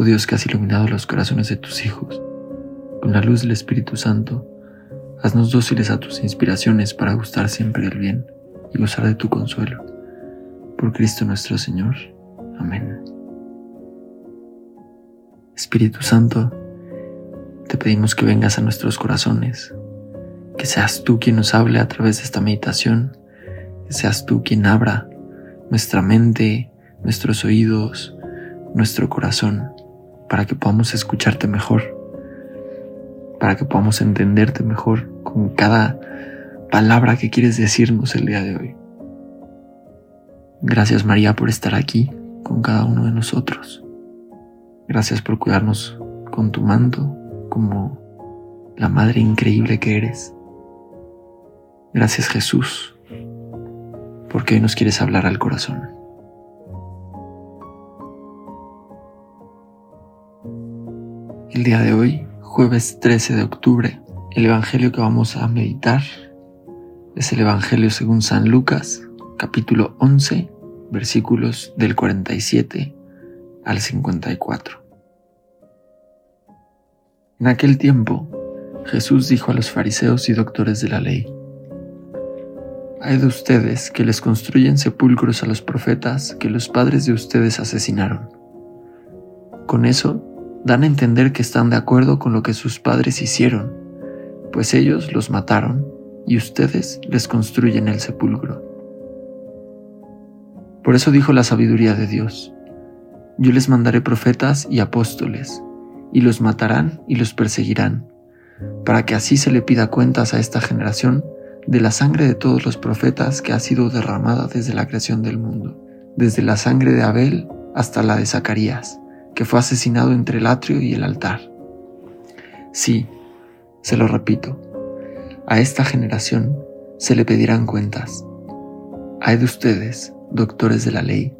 Oh Dios que has iluminado los corazones de tus hijos, con la luz del Espíritu Santo, haznos dóciles a tus inspiraciones para gustar siempre el bien y gozar de tu consuelo. Por Cristo nuestro Señor. Amén. Espíritu Santo, te pedimos que vengas a nuestros corazones, que seas tú quien nos hable a través de esta meditación, que seas tú quien abra nuestra mente, nuestros oídos, nuestro corazón para que podamos escucharte mejor, para que podamos entenderte mejor con cada palabra que quieres decirnos el día de hoy. Gracias María por estar aquí con cada uno de nosotros. Gracias por cuidarnos con tu manto como la madre increíble que eres. Gracias Jesús, porque hoy nos quieres hablar al corazón. El día de hoy, jueves 13 de octubre, el Evangelio que vamos a meditar es el Evangelio según San Lucas, capítulo 11, versículos del 47 al 54. En aquel tiempo, Jesús dijo a los fariseos y doctores de la ley, Hay de ustedes que les construyen sepulcros a los profetas que los padres de ustedes asesinaron. Con eso dan a entender que están de acuerdo con lo que sus padres hicieron, pues ellos los mataron y ustedes les construyen el sepulcro. Por eso dijo la sabiduría de Dios, yo les mandaré profetas y apóstoles, y los matarán y los perseguirán, para que así se le pida cuentas a esta generación de la sangre de todos los profetas que ha sido derramada desde la creación del mundo, desde la sangre de Abel hasta la de Zacarías que fue asesinado entre el atrio y el altar. Sí, se lo repito, a esta generación se le pedirán cuentas. Hay de ustedes, doctores de la ley,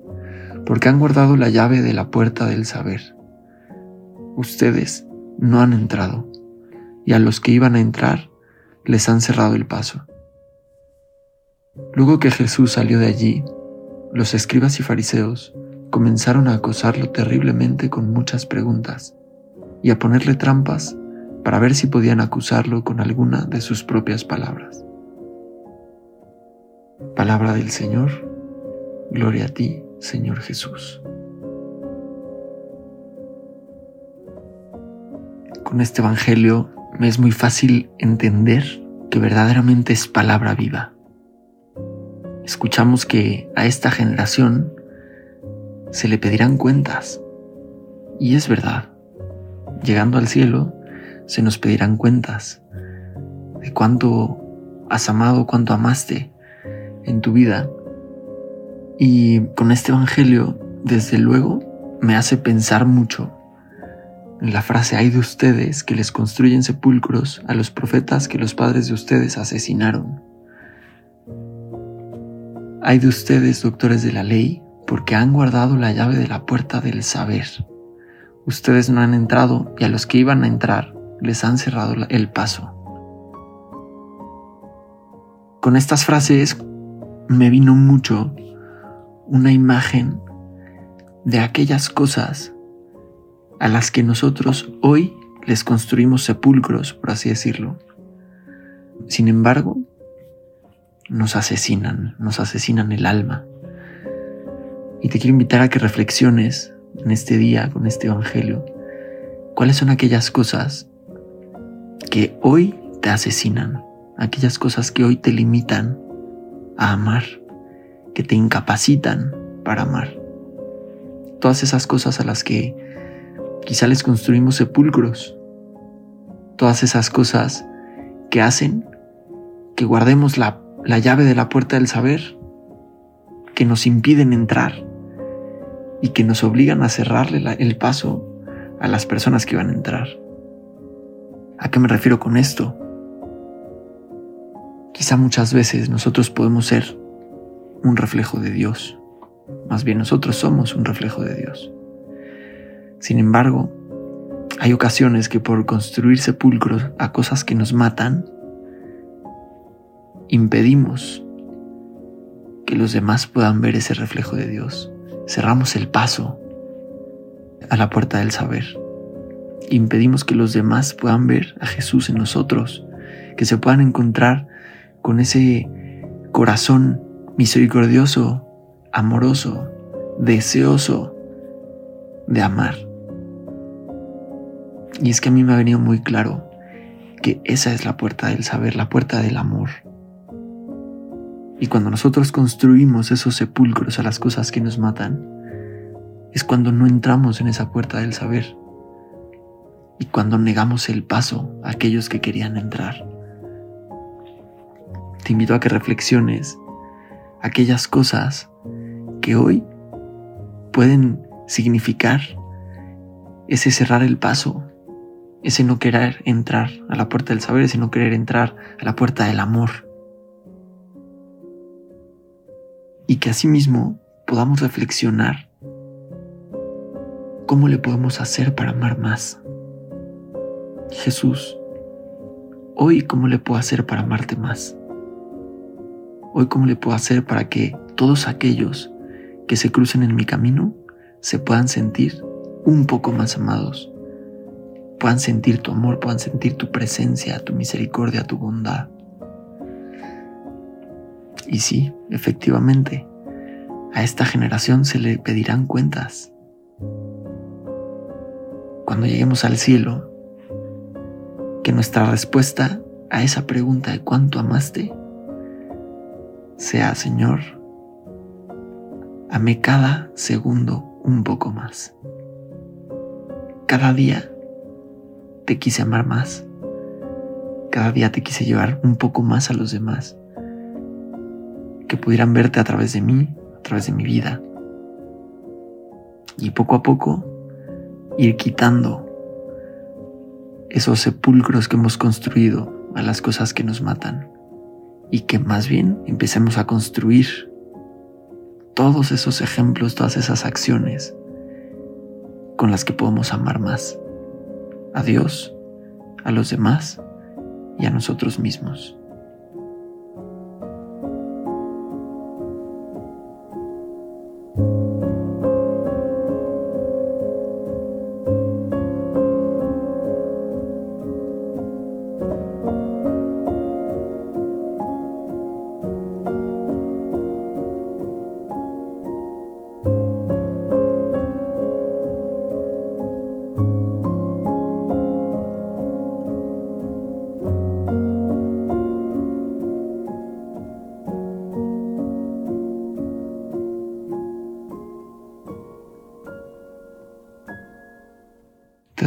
porque han guardado la llave de la puerta del saber. Ustedes no han entrado, y a los que iban a entrar les han cerrado el paso. Luego que Jesús salió de allí, los escribas y fariseos comenzaron a acosarlo terriblemente con muchas preguntas y a ponerle trampas para ver si podían acusarlo con alguna de sus propias palabras. Palabra del Señor, gloria a ti, Señor Jesús. Con este Evangelio me es muy fácil entender que verdaderamente es palabra viva. Escuchamos que a esta generación se le pedirán cuentas. Y es verdad, llegando al cielo, se nos pedirán cuentas de cuánto has amado, cuánto amaste en tu vida. Y con este Evangelio, desde luego, me hace pensar mucho en la frase hay de ustedes que les construyen sepulcros a los profetas que los padres de ustedes asesinaron. Hay de ustedes, doctores de la ley, porque han guardado la llave de la puerta del saber. Ustedes no han entrado y a los que iban a entrar les han cerrado el paso. Con estas frases me vino mucho una imagen de aquellas cosas a las que nosotros hoy les construimos sepulcros, por así decirlo. Sin embargo, nos asesinan, nos asesinan el alma. Y te quiero invitar a que reflexiones en este día con este Evangelio. ¿Cuáles son aquellas cosas que hoy te asesinan? Aquellas cosas que hoy te limitan a amar, que te incapacitan para amar. Todas esas cosas a las que quizá les construimos sepulcros. Todas esas cosas que hacen que guardemos la, la llave de la puerta del saber, que nos impiden entrar y que nos obligan a cerrarle el paso a las personas que iban a entrar. ¿A qué me refiero con esto? Quizá muchas veces nosotros podemos ser un reflejo de Dios. Más bien nosotros somos un reflejo de Dios. Sin embargo, hay ocasiones que por construir sepulcros a cosas que nos matan, impedimos que los demás puedan ver ese reflejo de Dios. Cerramos el paso a la puerta del saber. Impedimos que los demás puedan ver a Jesús en nosotros, que se puedan encontrar con ese corazón misericordioso, amoroso, deseoso de amar. Y es que a mí me ha venido muy claro que esa es la puerta del saber, la puerta del amor. Y cuando nosotros construimos esos sepulcros a las cosas que nos matan, es cuando no entramos en esa puerta del saber y cuando negamos el paso a aquellos que querían entrar. Te invito a que reflexiones aquellas cosas que hoy pueden significar ese cerrar el paso, ese no querer entrar a la puerta del saber, ese no querer entrar a la puerta del amor. Y que asimismo podamos reflexionar cómo le podemos hacer para amar más. Jesús, hoy cómo le puedo hacer para amarte más. Hoy cómo le puedo hacer para que todos aquellos que se crucen en mi camino se puedan sentir un poco más amados, puedan sentir tu amor, puedan sentir tu presencia, tu misericordia, tu bondad. Y sí, efectivamente, a esta generación se le pedirán cuentas. Cuando lleguemos al cielo, que nuestra respuesta a esa pregunta de cuánto amaste sea, Señor, amé cada segundo un poco más. Cada día te quise amar más. Cada día te quise llevar un poco más a los demás que pudieran verte a través de mí, a través de mi vida. Y poco a poco ir quitando esos sepulcros que hemos construido a las cosas que nos matan. Y que más bien empecemos a construir todos esos ejemplos, todas esas acciones con las que podemos amar más a Dios, a los demás y a nosotros mismos.